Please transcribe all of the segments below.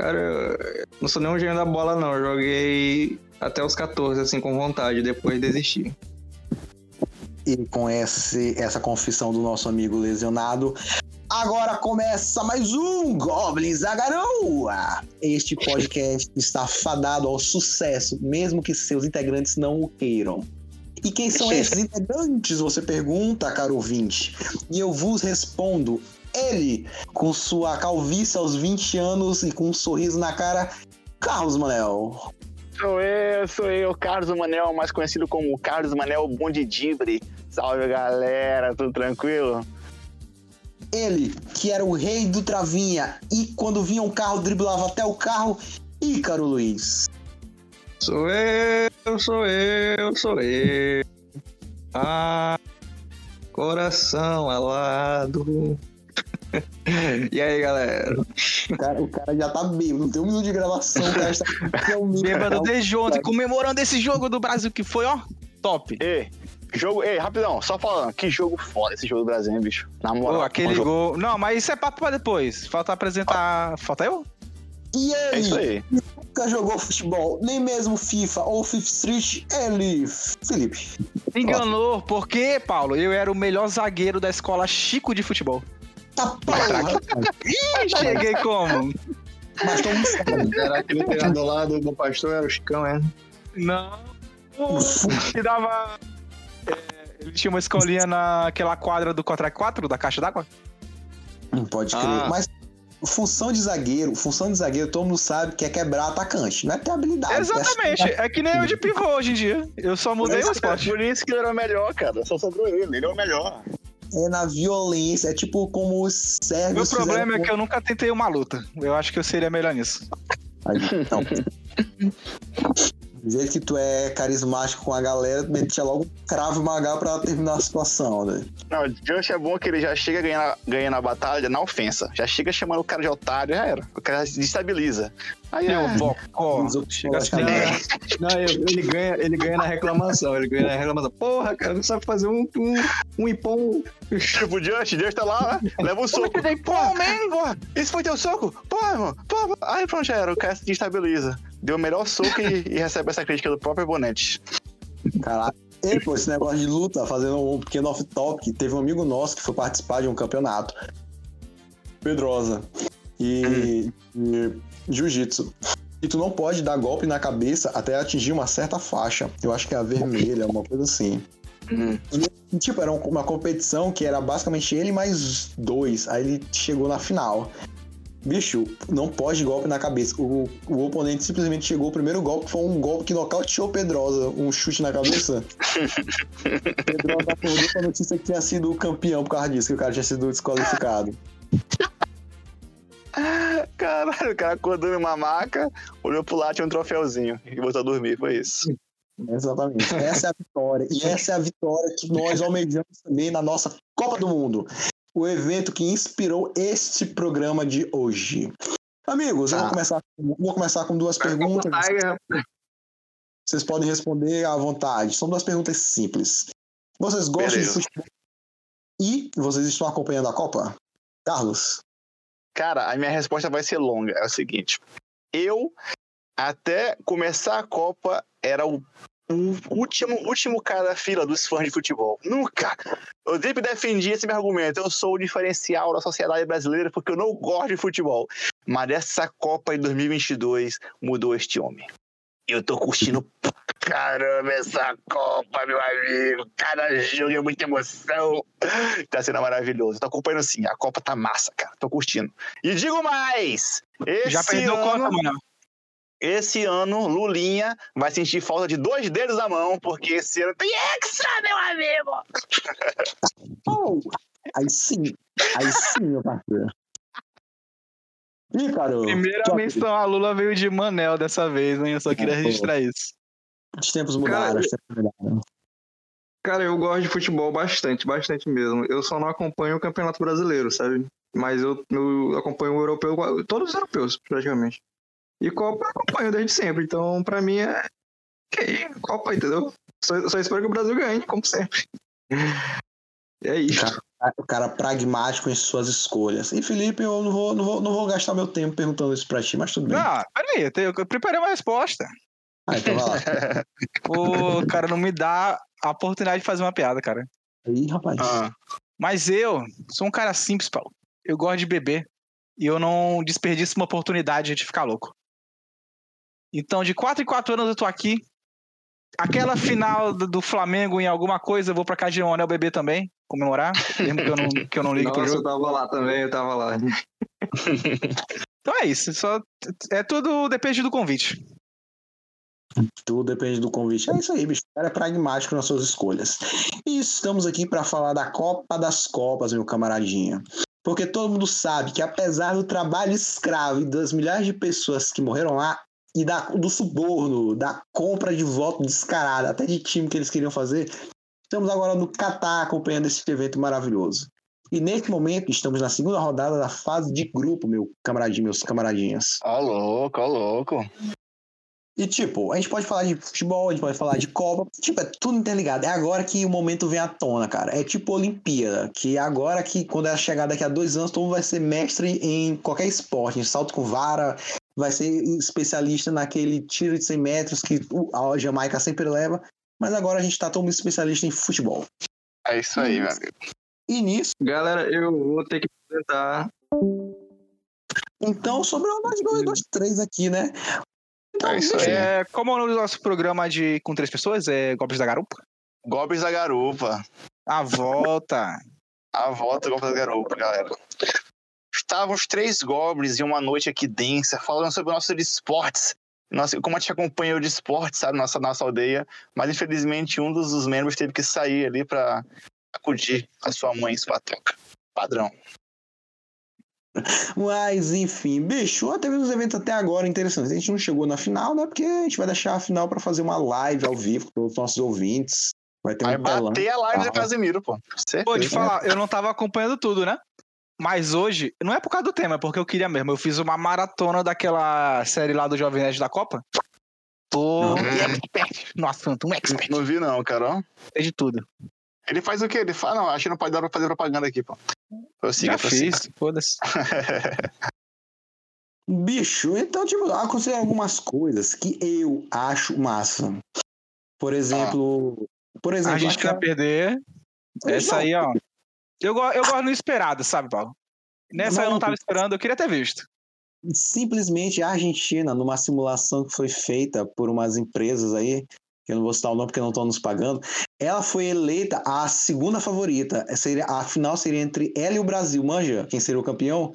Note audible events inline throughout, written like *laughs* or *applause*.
Cara, eu não sou nem um gênio da bola, não. Eu joguei até os 14, assim, com vontade, depois desisti. E com esse, essa confissão do nosso amigo lesionado, agora começa mais um Goblins da Garoa! Este podcast está fadado ao sucesso, mesmo que seus integrantes não o queiram. E quem são *laughs* esses integrantes, você pergunta, caro ouvinte? E eu vos respondo, ele, com sua calvície aos 20 anos e com um sorriso na cara, Carlos Manel. Sou eu, sou eu, Carlos Manel, mais conhecido como Carlos Manel Bondidibre. Salve galera, tudo tranquilo? Ele, que era o rei do Travinha e quando vinha um carro driblava até o carro, Ícaro Luiz. Sou eu, sou eu, sou eu. Ah, coração alado. *laughs* e aí, galera? O cara, o cara já tá bêbado, não tem um minuto de gravação, o cara está *laughs* Bêbado desde ontem, comemorando esse jogo do Brasil que foi, ó, top. Ei, jogo, ei, rapidão, só falando, que jogo foda esse jogo do Brasil, hein, bicho? Na moral. Pô, aquele gol. Não, mas isso é papo pra depois. Falta apresentar. Falta eu? E É isso ele, aí. nunca jogou futebol, nem mesmo FIFA ou Fifth Street, ele, Felipe. Enganou, porque, Paulo, eu era o melhor zagueiro da escola Chico de futebol. Tá porra, Ih, cheguei como? mas todo mundo sabe. Era aquele treinador lá do Bom Pastor, era o Chicão, é? Não. Que dava. é, ele tinha uma escolinha naquela quadra do Contra 4 da caixa d'água? Não pode crer. Ah. Mas função de zagueiro, função de zagueiro, todo mundo sabe que é quebrar atacante, não é ter habilidade. Exatamente. É que nem eu de pivô hoje em dia. Eu só mudei o esporte. Por isso que ele era o melhor, cara. Só sobrou ele, ele é o melhor. É na violência, é tipo como os Meu sérvios problema é que eu nunca tentei uma luta. Eu acho que eu seria melhor nisso. com- Não. *laughs* Do jeito que tu é carismático com a galera, tu metia logo um cravo magal pra terminar a situação, né? Não, o Just é bom que ele já chega ganhando, ganhando a batalha na ofensa. Já chega chamando o cara de otário, já era. O cara destabiliza. Aí é. bocó. Os outros Chega assim. colocam- Não, eu- ele, ganha, ele ganha na reclamação, ele ganha na reclamação. Porra, cara, não sabe fazer um, um, um ipom. Tipo, o Just, Just tá lá, né? leva um soco. Pô, man, porra, esse foi teu soco? Porra, irmão, porra. Aí pronto, já era. O cara se destabiliza. Deu o melhor soco e, e recebe essa crítica do próprio Bonete. Caralho. E, pô, esse negócio de luta, fazendo um pequeno off-topic, teve um amigo nosso que foi participar de um campeonato. Pedrosa. E, e jiu-jitsu. E tu não pode dar golpe na cabeça até atingir uma certa faixa. Eu acho que é a vermelha, uma coisa assim. E, tipo, era um- uma competição que era basicamente ele mais dois. Aí ele chegou na final. Bicho, não pode golpe na cabeça. O, o oponente simplesmente chegou, o primeiro golpe foi um golpe que nocauteou Pedrosa, um chute na cabeça. *laughs* Pedrosa acordou com a notícia que tinha sido campeão por causa disso, que o cara tinha sido desqualificado. Caralho, o cara acordou numa maca, olhou pro lado, tinha um troféuzinho e voltou a dormir. Foi isso. Exatamente. Essa é a vitória. E essa é a vitória que nós almejamos também na nossa Copa do Mundo. O evento que inspirou este programa de hoje. Amigos, eu vou Tá. começar, vou começar com duas perguntas. Tiger, Vocês podem responder à vontade. São duas perguntas simples. Vocês gostam Beleza. de futebol? E vocês estão acompanhando a Copa? Carlos? Cara, a minha resposta vai ser longa. É o seguinte: eu, até começar a Copa, era o, o último, último cara da fila dos fãs de futebol. Nunca! Eu sempre defendi esse meu argumento. Eu sou o diferencial da sociedade brasileira porque eu não gosto de futebol. Mas essa Copa em 2022 mudou este homem. Eu tô curtindo caramba essa Copa, meu amigo. Cada jogo é muita emoção. Tá sendo maravilhoso. Tô acompanhando sim. A Copa tá massa, cara. Tô curtindo. E digo mais! Esse Já perdeu ano, conta, mano. Esse ano, Lulinha vai sentir falta de dois dedos na mão, porque esse ano tem extra, meu amigo! *laughs* Oh, aí sim. Aí sim, meu parceiro. Ih, cara. Primeira tchau, menção a Lula veio de Manel dessa vez, hein? Eu só queria pô. registrar isso. Os tempos mudaram, Cara, os tempos mudaram. Cara, eu gosto de futebol bastante, bastante mesmo. Eu só não acompanho o Campeonato Brasileiro, sabe? Mas eu, eu acompanho o europeu, todos os europeus, praticamente. E Copa eu acompanho desde sempre. Então, pra mim é. Ok, Copa, entendeu? Só, só espero que o Brasil ganhe, como sempre. E é isso. o cara pragmático em suas escolhas. E Felipe, eu não vou, não vou, não vou gastar meu tempo perguntando isso pra ti, mas tudo bem. Ah, peraí, eu, tenho- eu preparei uma resposta. Ah, então vai lá. *laughs* O cara não me dá a oportunidade de fazer uma piada, cara. Ih, rapaz. Ah, Mas eu sou um cara simples, Paulo. Eu gosto de beber. E eu não desperdiço uma oportunidade de ficar louco. Então, de 4 em 4 anos eu tô aqui. Aquela final do, Flamengo em alguma coisa, eu vou pra casa de Leonel beber também, comemorar. Mesmo que eu não, que eu não ligue pro Nossa, eu jogo. tava lá também, eu tava lá. *laughs* Então é isso. Só, é tudo depende do convite. Tudo depende do convite. É isso aí, bicho. O cara é pragmático nas suas escolhas. E estamos aqui para falar da Copa das Copas, meu camaradinha. Porque todo mundo sabe que apesar do trabalho escravo e das milhares de pessoas que morreram lá, e da, do suborno, da compra de voto descarada, até de time que eles queriam fazer, estamos agora no Catar acompanhando esse evento maravilhoso. E nesse momento estamos na segunda rodada da fase de grupo, meu camaradinho, meus camaradinhas. ó louco, ó louco. E tipo, a gente pode falar de futebol, a gente pode falar de Copa, tipo, é tudo interligado. É agora que o momento vem à tona, cara. É tipo Olimpíada, que é agora que, quando ela chegar daqui a dois anos, todo mundo vai ser mestre em qualquer esporte, em salto com vara, vai ser especialista naquele tiro de 100 metros que a Jamaica sempre leva. Mas agora a gente tá todo mundo especialista em futebol. É isso aí, meu amigo. E nisso, Galera, eu vou ter que apresentar. então, sobrou nós dois, dois, três aqui, né? Então, É isso aí. É, como é o nome do nosso programa de com três pessoas? É Golpes da Garupa? Golpes da garupa. A volta. A volta do Golpes da garupa, galera. Estavam os três goblins em uma noite aqui densa, falando sobre o nosso de esportes. Nossa, como a gente acompanha o de esportes, sabe, nossa, nossa aldeia. Mas infelizmente um dos, dos membros teve que sair ali pra acudir a sua mãe, sua troca. Padrão. Mas, enfim, bicho, teve uns eventos até agora interessantes. A gente não chegou na final, né? Porque a gente vai deixar a final pra fazer uma live ao vivo com os nossos ouvintes. Vai ter Vai um telão. bater a live do Ah. Casimiro, pô. Certeza. Pô, de falar, eu não tava acompanhando tudo, né? Mas hoje, não é por causa do tema, é porque eu queria mesmo. Eu fiz uma maratona daquela série lá do Jovem Nerd da Copa. Tô Não. expert no assunto, um expert. Não vi não, cara. ó. Sei de tudo. Ele faz o quê? Ele fala, não, acho que não pode dar pra fazer propaganda aqui, pô. Prossiga, Já prossiga. fiz, foda-se. *laughs* Bicho, então, tipo, aconteceram algumas coisas que eu acho massa. Por exemplo. Por exemplo, A gente quer perder. Essa aí, ó. Eu, eu gosto no esperado, sabe, Paulo? Nessa eu não tava esperando, eu queria ter visto. simplesmente a Argentina, numa simulação que foi feita por umas empresas aí, que eu não vou citar o nome porque não estão nos pagando, ela foi eleita a segunda favorita. Seria, a final seria entre ela e o Brasil, manja? Quem seria o campeão?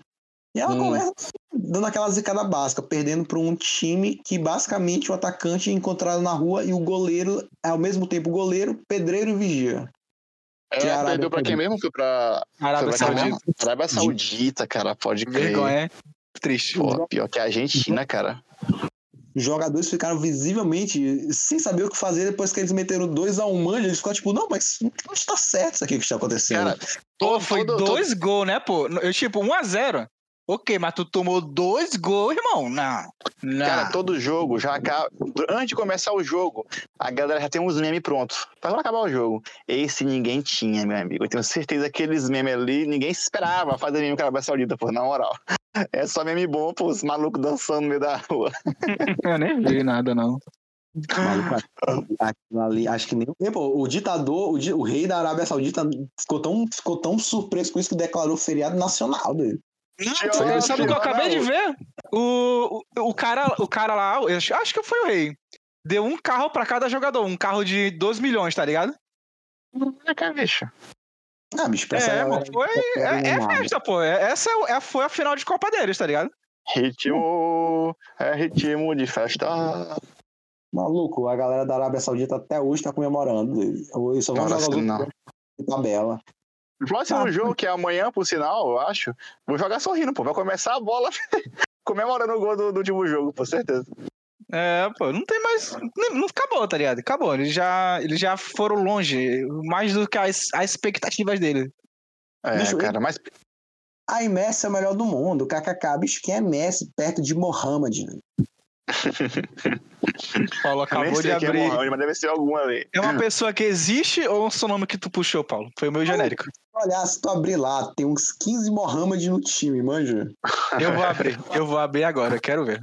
E ela Hum. começa dando aquela zicada básica, perdendo para um time que basicamente o atacante é encontrado na rua e o goleiro, ao mesmo tempo goleiro, pedreiro e vigia. Que É, perdeu pra quem mesmo? Foi pra. Arábia foi pra quem Saudita. Arábia Saudita, cara, pode crer. Vergonha, hein? Triste. Pô, pior que a Argentina, cara. Os jogadores ficaram visivelmente sem saber o que fazer depois que eles meteram 2 a 1 um manja. Eles ficaram tipo, não, mas não está certo isso aqui que está acontecendo. Cara, Pô, foi todo- dois gols, né, pô? Eu, tipo, 1 a 0 Ok, mas tu tomou dois gols, irmão. Não. Não. Cara, todo jogo já acaba. Antes de começar o jogo, a galera já tem uns memes prontos. Pra quando acabar o jogo. Esse ninguém tinha, meu amigo. Eu tenho certeza que aqueles memes ali, ninguém esperava fazer meme com a Arábia Saudita, pô, na moral. É só meme bom, pô, os malucos dançando no meio da rua. *laughs* Eu nem vi nada, não. Maluco, aquilo ali, acho que nem. Pô, o ditador, o, di- o rei da Arábia Saudita ficou tão, ficou tão surpreso com isso que declarou feriado nacional dele. Sabe, sabe o que eu acabei de ver? O, o, o cara, o cara lá, eu acho, acho que foi o rei. Deu um carro pra cada jogador, um carro de 2 milhões, tá ligado? Caraca, bicho. Ah, bicho, pra essa É, mano, foi. É, é nada. festa, pô. É- Essa é, o- é- foi a final de Copa deles, tá ligado? Ritmo. É ritmo de festa. Maluco, a galera da Arábia Saudita até hoje tá comemorando. Eles só vão Não, jogar não. de tabela. O próximo Ah. jogo, que é amanhã, por sinal, eu acho, vou jogar sorrindo, pô. Vai começar a bola *laughs* comemorando o gol do, do último jogo, por certeza. É, pô, não tem mais. Não, não acabou, tá ligado? Acabou. Eles já, eles já foram longe, mais do que as, as expectativas dele. É, Bicho, cara, mas Aí Messi é o melhor do mundo. KKK, bicho, quem é Messi perto de Mohamed? né? *laughs* Paulo acabou de é abrir. Mohamed, mas deve ser algum ali. É uma pessoa que existe ou é um seu nome que tu puxou, Paulo? Foi o meu genérico. olhar, se tu abrir lá, tem uns 15 Mohamed no time, manja. Eu vou abrir, eu vou abrir agora, quero ver.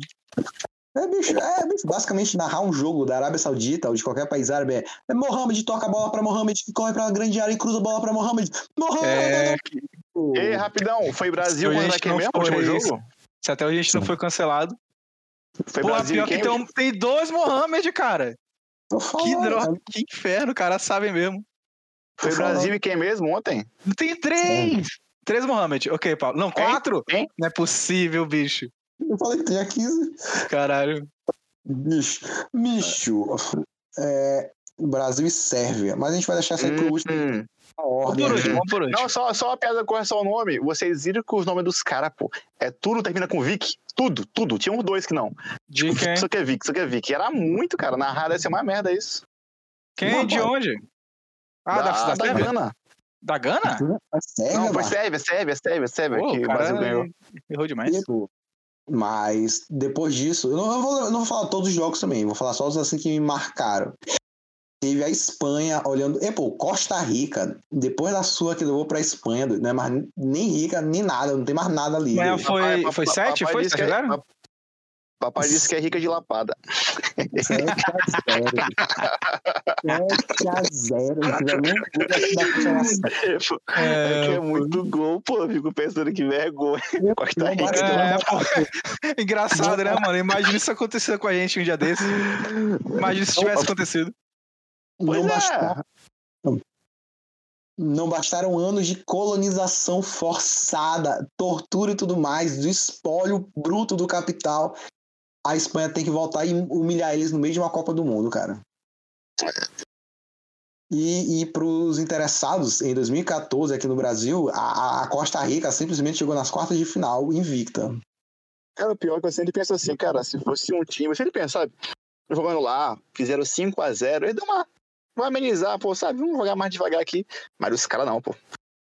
É, bicho, é, bicho, basicamente narrar um jogo da Arábia Saudita ou de qualquer país árabe é, é Mohamed toca a bola pra Mohamed, que corre pra grande área e cruza a bola pra Mohamed. Mohamed! É, Ei, rapidão, foi Brasil Se a contra gente quem não mesmo? Último jogo? se até hoje a gente não foi cancelado. Foi Porra, Brasil pior que tem, um- tem dois Mohamed, cara. Tô Que falando, droga, cara. que inferno, cara, sabem mesmo. Foi Tô falando. Brasil e quem mesmo ontem? Tem três! Três Mohamed. Ok, Paulo. Não, quatro? Hein? Não é possível, bicho. Eu falei que tinha 15. Caralho. Bicho, bicho, é, Brasil e Sérvia. Mas a gente vai deixar isso aí pro último Hum. a ordem. por último, por último. Não, só, só uma piada com relação ao nome. Vocês viram que os nomes dos caras, pô, é tudo termina com Vic. Tudo, tudo. Tinha uns dois que não. De quem? Isso que é Vic, isso que é Vic. Era muito, cara. Na rádio ia ser uma merda isso. Quem? De Não, onde? Ah, da, da, da Sérvia? Gana. Da Gana? Sérvia, Não, foi. Sérvia, Sérvia, Sérvia, Sérvia, Pô, que o o Brasil ganhou. errou demais. Tipo, Mas depois disso, eu não, eu vou, eu não vou falar todos os jogos também, vou falar só os assim que me marcaram. Teve a Espanha olhando. E, pô, Costa Rica, depois da sua que levou pra Espanha, não é mais nem rica, nem nada, não tem mais nada ali. Doido. foi, Papai- foi papai sete? Foi sete é- zero? pap- Papai disse que é rica de lapada. 7 a 0. 7 a 0. Não tiver nem gol da consolação. É, que é muito gol, pô. Eu Fico pensando que vergonha. Costa Rica. É, pô. *laughs* Engraçado, né, mano? Imagina isso acontecer com a gente um dia desse. Imagina se tivesse acontecido. Pois Não é. bastaram, não bastaram anos de colonização forçada, tortura e tudo mais, do espólio bruto do capital. A Espanha tem que voltar e humilhar eles no meio de uma Copa do Mundo, cara. E, e para os interessados, em 2014, aqui no Brasil, a, a Costa Rica simplesmente chegou nas quartas de final invicta. Cara, o pior é que eu sempre penso assim, cara, se fosse um time, você sempre pensa, sabe? Jogando lá, fizeram 5x0, aí deu uma. Vai amenizar, pô, sabe? Vamos jogar mais devagar aqui. Mas os caras não, pô.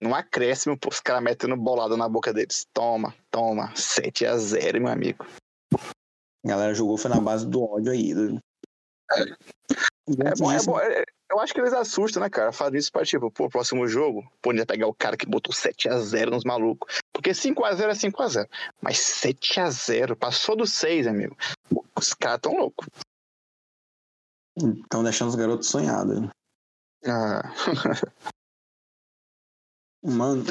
Num acréscimo, pô, os caras metendo bolada na boca deles. Toma, toma. 7x0, meu amigo. A galera jogou foi na base do ódio aí. do- É bom, é bom. é- eu acho que eles assustam, né, cara? Fazem isso pra, tipo, pô, próximo jogo, pô, ia pegar o cara que botou 7x0 nos malucos. Porque 5x0 é 5x0. Mas 7x0, passou do 6, amigo. Os caras tão loucos. Estão deixando os garotos sonhados. Ah. *laughs* Mano.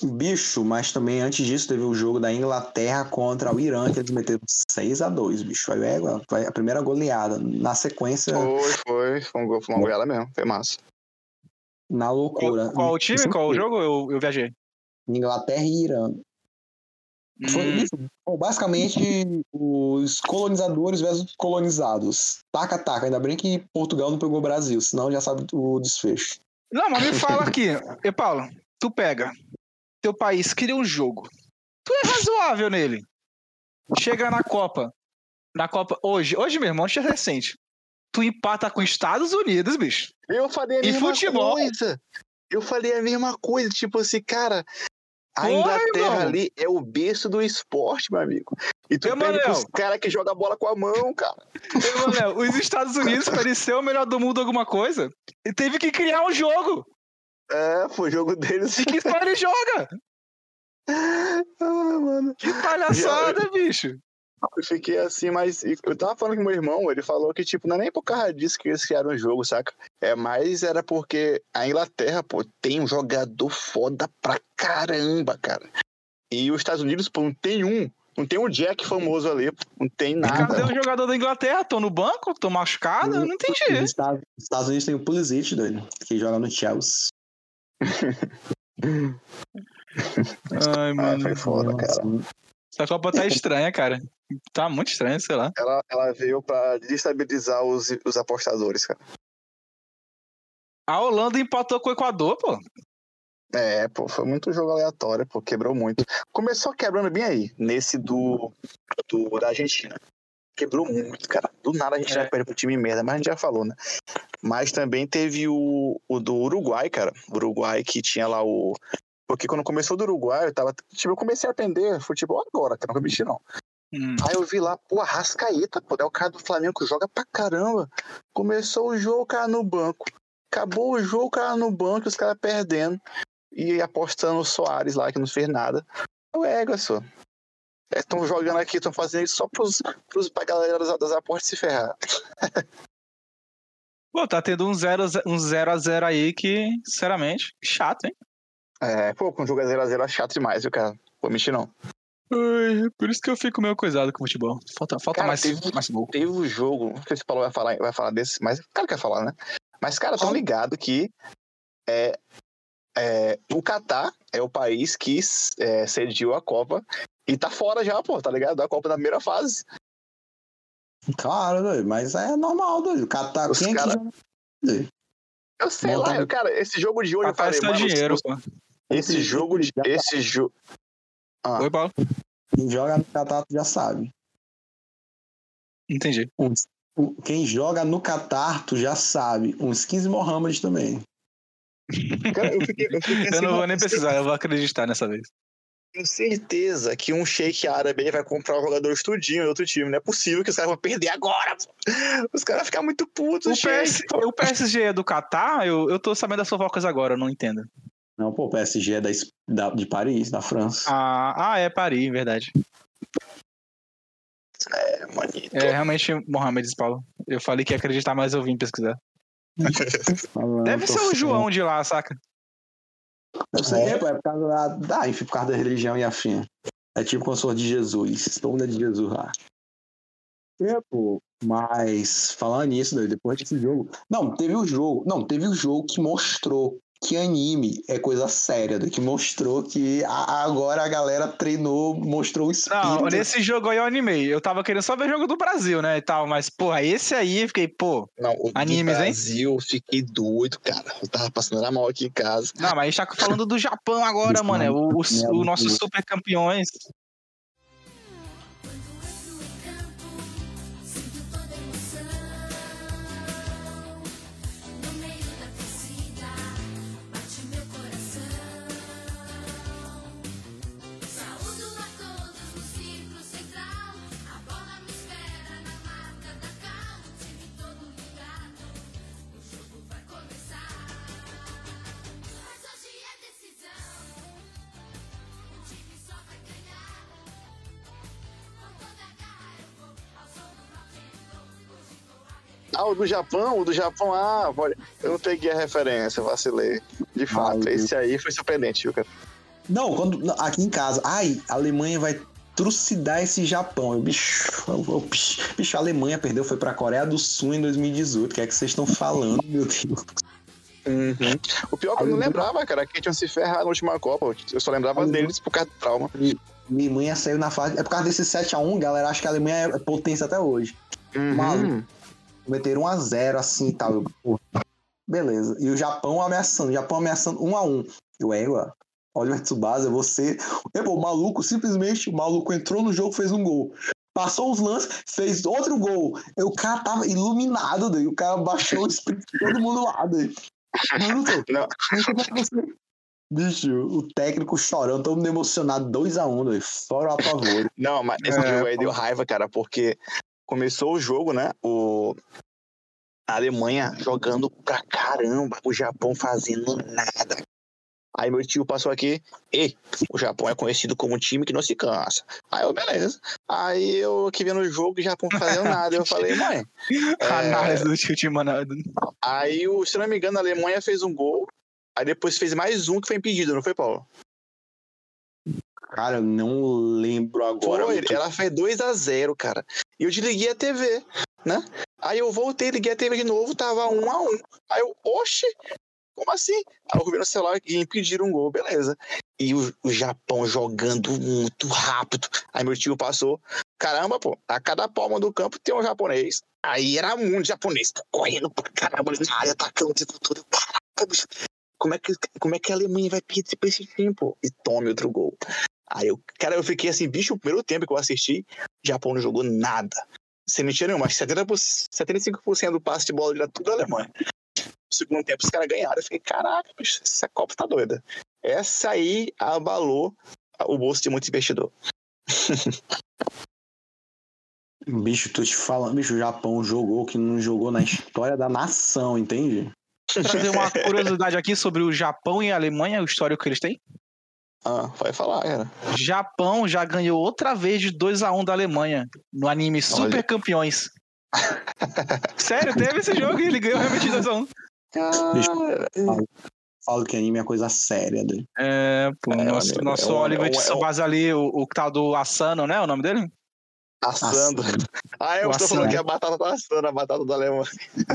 Bicho, mas também antes disso teve o jogo da Inglaterra contra o Irã, que eles meteram 6x2, bicho. Foi, é, foi a primeira goleada. Na sequência, Foi, foi. Foi, um gol, foi uma goleada mesmo. Foi massa. na loucura. Qual, qual o time? Qual o jogo? Eu, eu viajei. Inglaterra e Irã. Foi, Hum, bicho, bom, basicamente os colonizadores versus colonizados. Taca-taca. Ainda bem que Portugal não pegou o Brasil, senão já sabe o desfecho. Não, mas me fala aqui. E Paulo, tu pega. Teu país cria um jogo. Tu é razoável nele. Chega na Copa. Na Copa hoje, hoje mesmo, ontem é recente. Tu empata com Estados Unidos, bicho. Eu falei a E mesma futebol? coisa. Eu falei a mesma coisa. Tipo assim, cara. A Porra, Inglaterra irmão. ali é o berço do esporte, meu amigo. E tu perde pros caras que jogam bola com a mão, cara. Manel, os Estados Unidos, ele ser o melhor do mundo alguma coisa, ele teve que criar um jogo. É, foi o jogo deles. E que só ele joga. *laughs* ah, mano. Que palhaçada, bicho. Eu fiquei assim, mas eu tava falando com meu irmão, ele falou que, tipo, não é nem por causa disso que eles criaram o jogo, saca? É mais era porque a Inglaterra, pô, tem um jogador foda pra caramba, cara. E os Estados Unidos, pô, não tem um. Não tem um Jack famoso ali, pô. Não tem Cadê nada. o jogador da Inglaterra? Tô no banco? Tô machucado? Eu não Os entendi. Estados, os Estados Unidos tem o Pulisic, doido, que joga no Chelsea. *laughs* Ai, Ah, mano. foi foda, cara. Essa Copa tá estranha, cara. Tá muito estranha, sei lá. Ela, ela veio pra destabilizar os, os apostadores, cara. A Holanda empatou com o Equador, pô. É, pô, foi muito jogo aleatório, pô, quebrou muito. Começou quebrando bem aí, nesse do, do da Argentina. Quebrou muito, cara. Do nada a gente É. já perde pro time merda, mas a gente já falou, né? Mas também teve o, o do Uruguai, cara. O Uruguai que tinha lá o. Porque quando começou do Uruguai, eu tava. Tipo, eu comecei a aprender futebol agora, cara, não competi não. Hum. Aí eu vi lá, pô, Rascaeta, pô, é o cara do Flamengo que joga pra caramba. Começou o jogo, cara, no banco. Acabou o jogo, o cara no banco, os caras perdendo. E apostando o Soares lá, que não fez nada. É o Egerson. Estão jogando aqui, estão fazendo isso só pros, pros, pra galera das, das apostas se ferrar. *laughs* Pô, tá tendo um 0 um zero a 0 aí que, sinceramente, chato, hein? É, pô, com jogo 0x0 é chato demais, viu, cara? Vou mentir, não. Ai, por isso que eu fico meio coisado com o futebol. Falta, falta Cara, mais, teve- mais gol. Teve o jogo, não sei se o Paulo vai falar, vai falar desse, mas o cara quer falar, né? Mas, cara, tão ligado que é, é, o Catar é o país que é, cediu a Copa e tá fora já, pô, tá ligado? Da Copa da primeira fase. Claro, doido, mas é normal, doido. Os Quem é que cara- joga? doido? Eu sei Não, lá, tá- eu- cara, esse jogo de hoje eu Papai falei, está mano, dinheiro, os- pô. esse jogo de. Esse jogo. Ah. Oi, Paulo. Quem joga no Catar já sabe. Entendi. O- Quem joga no Catar, tu já sabe. Uns 15 Mohamed também. Cara, eu fiquei, eu fiquei Eu assim, não vou mano, nem precisar, eu vou acreditar nessa vez. Tenho certeza que um shake árabe aí vai comprar o jogador estudinho em outro time. Não é possível que os caras vão perder agora. pô. Os caras vão ficar muito putos. O, PS, o PSG é do Catar? Eu, eu tô sabendo das fofocas agora, eu não entendo. Não, pô, o PSG é da, da- de Paris, da França. Ah, ah, é Paris, verdade. É, manito. É realmente Mohamed Paulo. Eu falei que ia acreditar, mas eu vim pesquisar. Falando, Deve ser o. João de lá, saca? Deve ser, é, pô, é por causa da, da, enfim, por causa da religião e afim. É tipo fosse de Jesus. Todo mundo é de Jesus lá. É, pô. Mas, falando nisso, depois desse jogo. Não, teve o jogo. Não, teve o jogo que mostrou que anime é coisa séria, que mostrou que a- agora a galera treinou, mostrou o espírito. Não, nesse jogo aí eu animei. Eu tava querendo só ver jogo do Brasil, né? E tal, mas, porra, esse aí eu fiquei, pô. Não, o do Animes, hein? Brasil, eu fiquei doido, cara. Eu tava passando a mal aqui em casa. Não, mas a gente tá falando do Japão agora, mano. É o, o, o nosso super campeões. Do Japão, o do Japão, ah, eu não peguei a referência, vacilei. De fato, Maluco. esse aí foi surpreendente, viu, cara? Não, quando aqui em casa, ai, a Alemanha vai trucidar esse Japão. Eu, bicho, eu- bicho, bicho, a Alemanha perdeu, foi pra Coreia do Sul em 2018. O que é que vocês estão falando, meu Deus? Uhum. O pior é que eu não lembrava, cara, que tinham se ferrado na última Copa. Eu só lembrava deles por causa do trauma. A Alemanha saiu na fase. É por causa desse 7x1, galera. Acho que a Alemanha é potência até hoje. Uhum. Maluco. Meteram 1x0 assim e tal. Eu, beleza. E o Japão ameaçando. O Japão ameaçando 1x1. Eu, égua. Olha o Tsubasa, você. É, pô, o maluco, simplesmente, o maluco entrou no jogo, fez um gol. Passou os lances, fez outro gol. O cara tava iluminado, daí. O cara baixou o espírito de todo mundo lá, daí. Não. é Bicho, o técnico chorando, todo mundo emocionado, 2x1, daí. Fora o apavoro. Não, mas esse É, jogo aí deu raiva, cara, porque começou o jogo, né? O... A Alemanha jogando pra caramba, o Japão fazendo nada. Aí meu tio passou aqui, e o Japão é conhecido como um time que não se cansa. Aí eu, beleza. Aí eu aqui vendo o jogo o Japão fazendo *laughs* nada. Eu falei, mãe. É, análise do chute, mano. Aí, o- se não me engano, a Alemanha fez um gol. Aí depois fez mais um que foi impedido, não foi, Paulo? Cara, eu não lembro agora. Foi, muito. ela fez 2 a 0 cara. E eu desliguei a TV, né? Aí eu voltei, liguei a TV de novo, tava 1 a 1 Aí eu, oxe, como assim? Aí eu vi no celular e impediram um gol, beleza. E o, o Japão jogando muito rápido. Aí meu tio passou, caramba, pô, a cada palma do campo tem um japonês. Aí era muito japonês, pô, correndo pra caramba na área, atacando o tempo todo. Caraca, bicho. Como é, que, como é que a Alemanha vai perder pra esse time, pô? E tome outro gol. Aí eu, cara, eu fiquei assim, bicho, o primeiro tempo que eu assisti, o Japão não jogou nada. Sem mentira nenhuma, acho que 70%, 75% do passe de bola era tudo da Alemanha. No segundo tempo os caras ganharam. Eu fiquei, caraca, bicho, essa Copa tá doida. Essa aí abalou o bolso de muito investidor. *laughs* Bicho, tô te falando, bicho, o Japão jogou o que não jogou na história da nação, entende? trazer uma curiosidade aqui sobre o Japão e a Alemanha, o histórico que eles têm. Ah, vai falar, cara. Japão já ganhou outra vez de 2 a 1 da Alemanha no anime Super Campeões. *laughs* Sério, teve esse jogo e ele ganhou realmente de 2 a 1 Cara, Falo que anime é coisa séria, doido. É, pô, É, nosso, nosso é Oliver é de é ali, o, o tal do Asano, né? O nome dele? assando. *laughs* Ah, eu O estou assando. falando que a batata tá assando, a batata da Alemanha.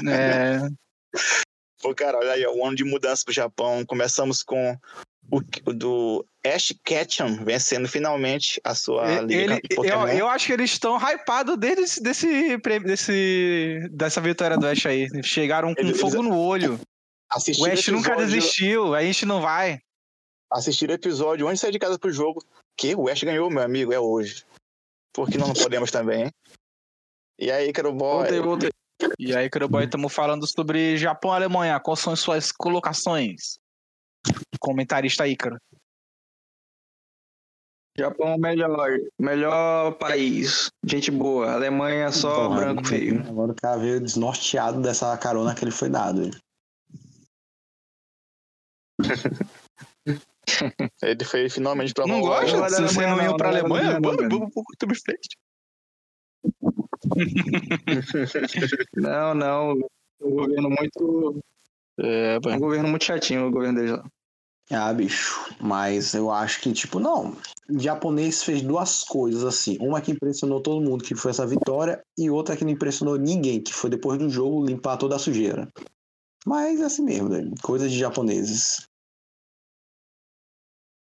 É, *laughs* Pô, cara, olha aí, ó, um ano de mudança pro Japão. Começamos com o, do Ash Ketchum vencendo finalmente a sua liga ele, de Pokémon. eu, eu acho que eles estão hypados desde esse, desse, desse, dessa vitória do Ash aí. Chegaram com Eles- fogo no olho. O Ash nunca desistiu, a gente não vai. Assistiram o episódio antes de sair de casa pro jogo. Que o Ash ganhou, meu amigo, é hoje. Por que nós não *laughs* podemos também? E aí, Caro Boy? Voltei, voltei. E aí, Boy, estamos falando sobre Japão e Alemanha. Quais são as suas colocações? Comentarista aí, cara. Japão, melhor. Melhor país. Gente boa. Alemanha, só Porra, branco feio. Agora o cara veio desnorteado dessa carona que ele foi dado. *laughs* Ele foi finalmente pra Não gosta? Da Se você Alemanha, não ia não, pra não Alemanha, Alemanha, vamos, não. Não, não. Um *laughs* *laughs* governo muito. É, Um governo muito chatinho, o governo deles lá. Ah, bicho. Mas eu acho que, tipo, não. O japonês fez duas coisas, assim. Uma que impressionou todo mundo, que foi essa vitória, e outra que não impressionou ninguém, que foi depois do jogo limpar toda a sujeira. Mas é assim mesmo, né? coisas de japoneses.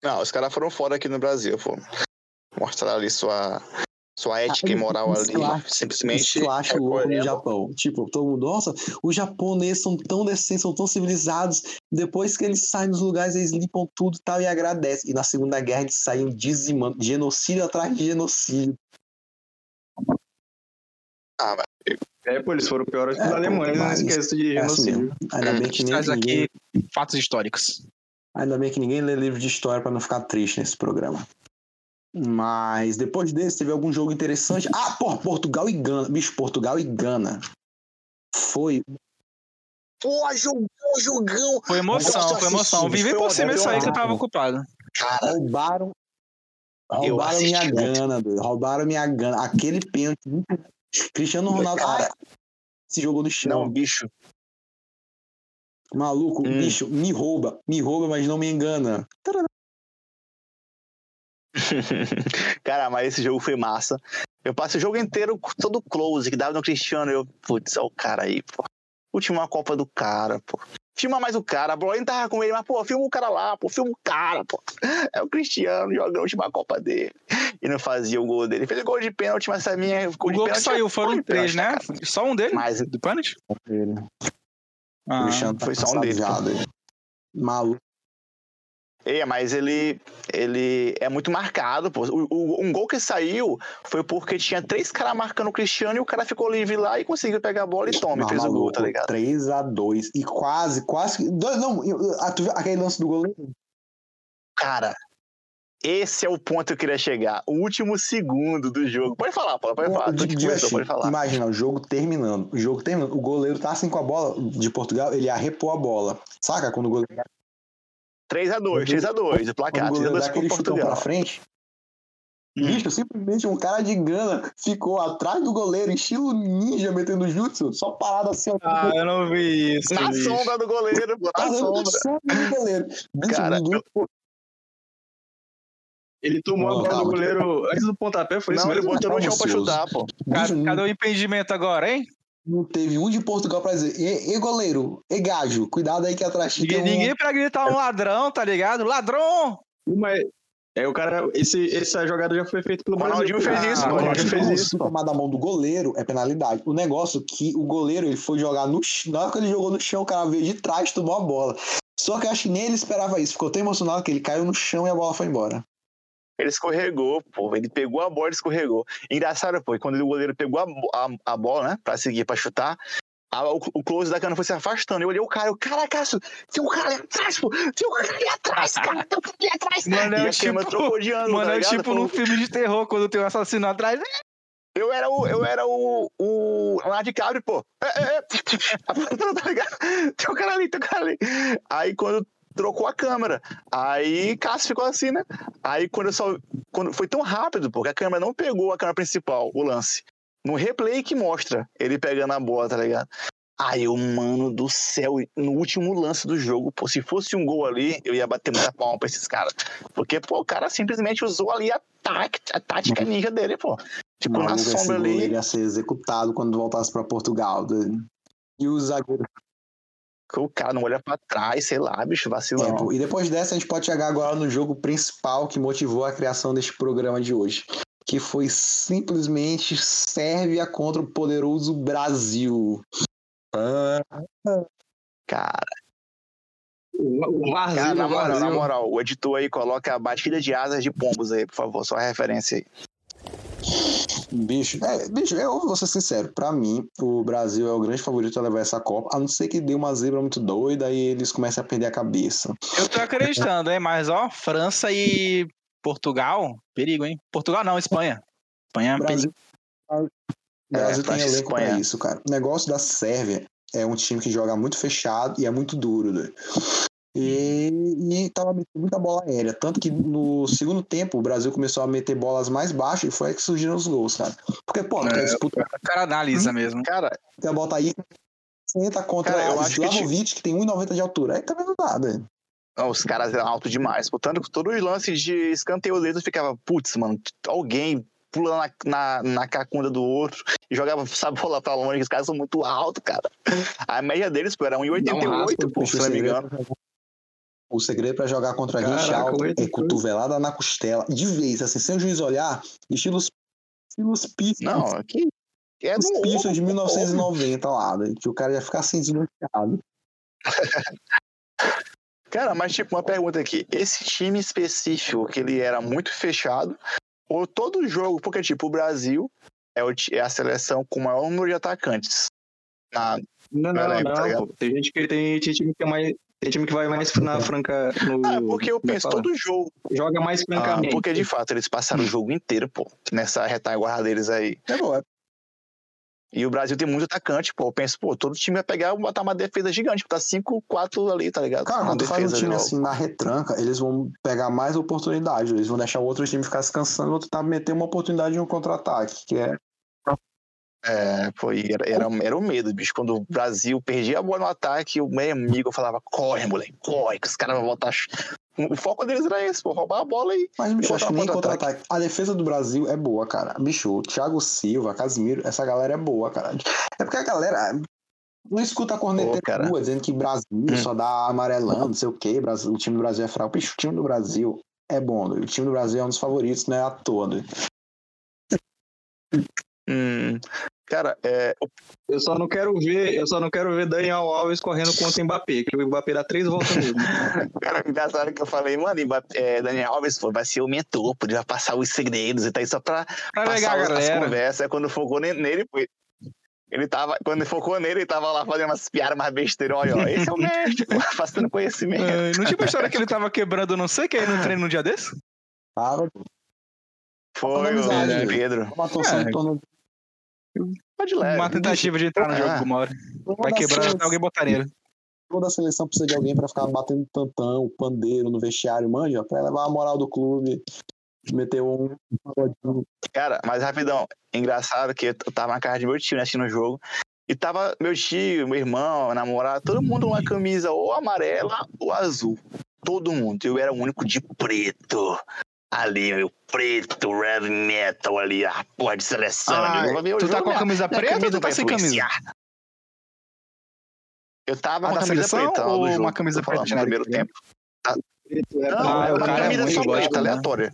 Não, os caras foram fora aqui no Brasil, pô. Mostrar ali sua, sua ética e moral isso ali. eu acho- simplesmente. Isso eu acho louco no. Japão. Tipo, todo mundo, nossa, os japoneses são tão decentes, são tão civilizados. Depois que eles saem dos lugares, eles limpam tudo e tal e agradecem. E na Segunda Guerra eles saíam dizimando, genocídio atrás de genocídio. Ah, mas É, pô, eles foram piores que os É, pô, alemães mas nesse quesito de É assim genocídio. Ainda bem que nem Traz ninguém, aqui fatos históricos. ainda bem que ninguém lê livro de história pra não ficar triste nesse programa. Mas depois desse teve algum jogo interessante. Ah, porra, Portugal e Gana. Bicho, Portugal e Gana. Foi. Pô, jogão, jogão! Foi emoção, Nossa, foi emoção. assisti, Vivi por cima isso aí que eu tava ocupado. Cara, Roubaram. Eu Roubaram minha gana, doido. Roubaram minha gana. Aquele pênalti. Cristiano Ronaldo. Cara. Se jogou no chão. não, bicho. Maluco, Hum. bicho, me rouba. Me rouba, mas não me engana. *laughs* Cara, mas esse jogo foi massa. Eu passei o jogo inteiro todo close, que dava no Cristiano. Eu, putz, é o cara aí, pô. Última a Copa do cara, pô. Filma mais o cara, a nem tava com ele, mas, pô, filma o cara lá, pô, filma o cara, pô. É o Cristiano jogando a última Copa dele. E não fazia o gol dele. Fez gol de pênalti, mas a minha. O gol que pênalti saiu foram gol três, pênalti, né? cara. Só um dele? Mas Do pênalti? Ele. Ah, Cristiano tá foi só um dele. Maluco. É, mas ele, ele é muito marcado, pô. O, o- um gol que saiu foi porque tinha três caras marcando o Cristiano e o cara ficou livre lá e conseguiu pegar a bola e toma, Mas, fez o gol, maluco, tá ligado? 3x2. E quase, quase. Dois, não, a- tu viu aquele lance do goleiro? Cara, esse é o ponto que eu queria chegar. O último segundo do jogo. Pode falar, Paulo, pode falar. De- de- pode falar. Imagina, o jogo terminando. O jogo terminando. O goleiro tá assim com a bola de Portugal, ele ia repor a bola. Saca? Quando o goleiro, 3x2, 3x2, o placar. quando o goleiro dá 3x2 aquele pro chutão pra Portugal. frente. Hum. Bicho, simplesmente um cara de Gana ficou atrás do goleiro, estilo ninja, metendo jutsu, só parado assim. Ah, eu não vi isso. Na bicho. sombra do goleiro, pô, na sombra. sombra do goleiro. Bicho, Cara, ninguém Ele tomou Não, a bola calma. do goleiro antes do pontapé, foi isso Não, ele mesmo? botou no chão pra chutar, pô. Bicho, Cadê o impedimento agora, hein? Não teve um de Portugal pra dizer, e, e goleiro, e gajo, cuidado aí que atrás tem Ninguém, um... ninguém pra gritar um ladrão, tá ligado? Ladrão! Mas é o cara, esse, essa jogada já foi feita pelo O Ronaldinho Brasil. fez isso, Ah, Ronaldinho fez Se isso, pô. tomar da mão do goleiro é penalidade. O negócio é que o goleiro ele foi jogar no chão. Na hora que ele jogou no chão, o cara veio de trás, tomou a bola. Só que eu acho que nem ele esperava isso. Ficou tão emocionado que ele caiu no chão e a bola foi embora. Ele escorregou, pô. Ele pegou a bola e escorregou. Engraçado, pô, quando o goleiro pegou a, a, a bola, né, pra seguir, pra chutar, a- o, o close da cana foi se afastando. Eu olhei o cara, eu, caraca, tem um cara ali atrás, pô. Tem um cara ali atrás, cara. Tem um cara ali atrás. Mano, e é tipo, trocou de ângulo, mano, tá é tipo Falou, num filme de terror, quando tem um assassino atrás. Eu era o. Eu era o. O. De cabra, pô. É, é, é. *laughs* tá ligado? Tem um cara ali, tem um cara ali. Aí quando trocou a câmera. Aí Cássio ficou assim, né? Aí quando eu só. Quando, foi tão rápido, porque a câmera não pegou a câmera principal, o lance. No replay que mostra ele pegando a bola, tá ligado? Aí eu, mano do céu, no último lance do jogo, pô, se fosse um gol ali, eu ia bater muita palma pra esses caras. Porque, pô, o cara simplesmente usou ali a, tática, a tática ninja dele, pô. Ficou na sombra ali. Ele ia ser executado quando voltasse pra Portugal. E o zagueiro. Que O cara não olha pra trás, sei lá, bicho, É, vacilão. pô, e depois dessa, a gente pode chegar agora no jogo principal que motivou a criação deste programa de hoje. Que foi simplesmente Sérvia contra o poderoso Brasil. Ah, Cara, O cara, na moral, na vazio. moral, o editor aí coloca a batida de asas de pombos aí, por favor, só a referência aí. Bicho, é, bicho, eu vou ser sincero. Pra mim, o Brasil é o grande favorito a levar essa Copa. A não ser que dê uma zebra muito doida e eles comecem a perder a cabeça. Eu tô acreditando, hein? Mas, ó, França e Portugal, perigo, hein? Portugal não, Espanha. Espanha é Brasil, perigo. o Brasil tem França e elenco pra Espanha. isso, cara. O negócio da Sérvia é um time que joga muito fechado e é muito duro, doido. E, e tava metendo muita bola aérea. Tanto que no segundo tempo o Brasil começou a meter bolas mais baixas e foi aí que surgiram os gols, cara. Porque, pô, tu É, quer disputar O cara analisa mesmo. Cara, a bota aí, você entra contra Cara, eu acho que Slavovic, que, tem 1,90 de altura. Aí também não dá, velho. não, os caras eram altos demais. Portanto, que todos os lances de escanteio deles ficava, putz, mano, alguém pula na, na, na cacunda do outro e jogava essa bola pra longe, que os caras são muito altos, cara. A média deles, pô, era Dá um 1,88, raspa, pô, se não me engano. O segredo pra jogar contra a gente Caraca, alto é 88. cotovelada na costela. De vez, assim, sem o juiz olhar, estilo estilos Pistons. Não, aqui. É Os Pistons de ovo, 1990 lá, né, que o cara ia ficar assim desnorteado. *laughs* Cara, mas tipo, uma pergunta aqui. Esse time específico, que ele era muito fechado, ou todo jogo, porque tipo, o Brasil é, o é a seleção com o maior número de atacantes. Na, Não, não, tá não. Tem gente que tem, tem time que é mais. Tem time que vai mais na franca. No, ah, porque eu é penso, fala? todo jogo. Joga mais Ah, francamente. porque de fato eles passaram o jogo inteiro, pô, nessa retaguarda deles aí. É bom, é E o Brasil tem muito atacante, pô. Eu penso, pô, todo time vai pegar e botar uma defesa gigante, botar 5, 4 ali, tá ligado? Cara, uma quando tu faz um defesa time assim na retranca, eles vão pegar mais oportunidade. Eles vão deixar o outro time ficar se cansando, o outro tá meter uma oportunidade em um contra-ataque, que é. É, e era, era, era o medo, bicho. Quando o Brasil perdia a bola no ataque, o meu amigo falava, corre, moleque, corre, que os caras vão voltar. O foco deles era esse, pô, roubar a bola e. Mas, bicho, acho que nem contra-ataque. A defesa do Brasil é boa, cara. Bicho, o Thiago Silva, Casimiro, essa galera é boa, cara. É porque a galera não escuta a corneta cara. rua dizendo que Brasil Hum. só dá amarelando, não sei o quê. Brasil, o time do Brasil é fraco. Bicho, o time do Brasil é bom. O time do Brasil é um dos favoritos, não é à toa. Hum, cara, é, Eu só não quero ver, eu só não quero ver Daniel Alves correndo contra o Mbappé, que o Mbappé dá três voltas nele. *laughs* Cara, engraçado que eu falei, mano, Mbappé- é, Daniel Alves pô, vai ser o mentor, podia passar os segredos e tá aí só pra Pra passar as galera. conversas. Aí Quando focou ne- nele, pô, ele tava, quando ele focou nele, ele tava lá fazendo umas piadas mais besteiras. Olha, ó, esse é o mestre, pô, passando conhecimento. É, não tinha uma história que ele tava quebrando não sei quem no treino num dia desse? Tava, Foi o? Pedro. uma torção É. em torno Pode leve. Uma tentativa de entrar no Ah. jogo uma hora. Vai da quebrando seleção- até alguém botar nele. Toda a seleção precisa de alguém pra ficar batendo tantão, pandeiro no vestiário, manja, pra levar a moral do clube, meter um. Cara, mas rapidão, engraçado que eu tava na casa de meu tio, né, assistindo o jogo. E tava meu tio, meu irmão, a namorada, todo mundo uma camisa ou amarela ou azul. Todo mundo. Eu era o único de preto. Ali, meu preto, heavy metal ali, a porra de seleção. Ah, Eu vou ver o tu tá com a camisa preta ou tu tá sem camisa? Eu tava Ah, com a camisa seleção preta ou jogo. uma camisa preta no primeiro tempo. Não, Não, Ah, o é camisa muito só preta, né? aleatória.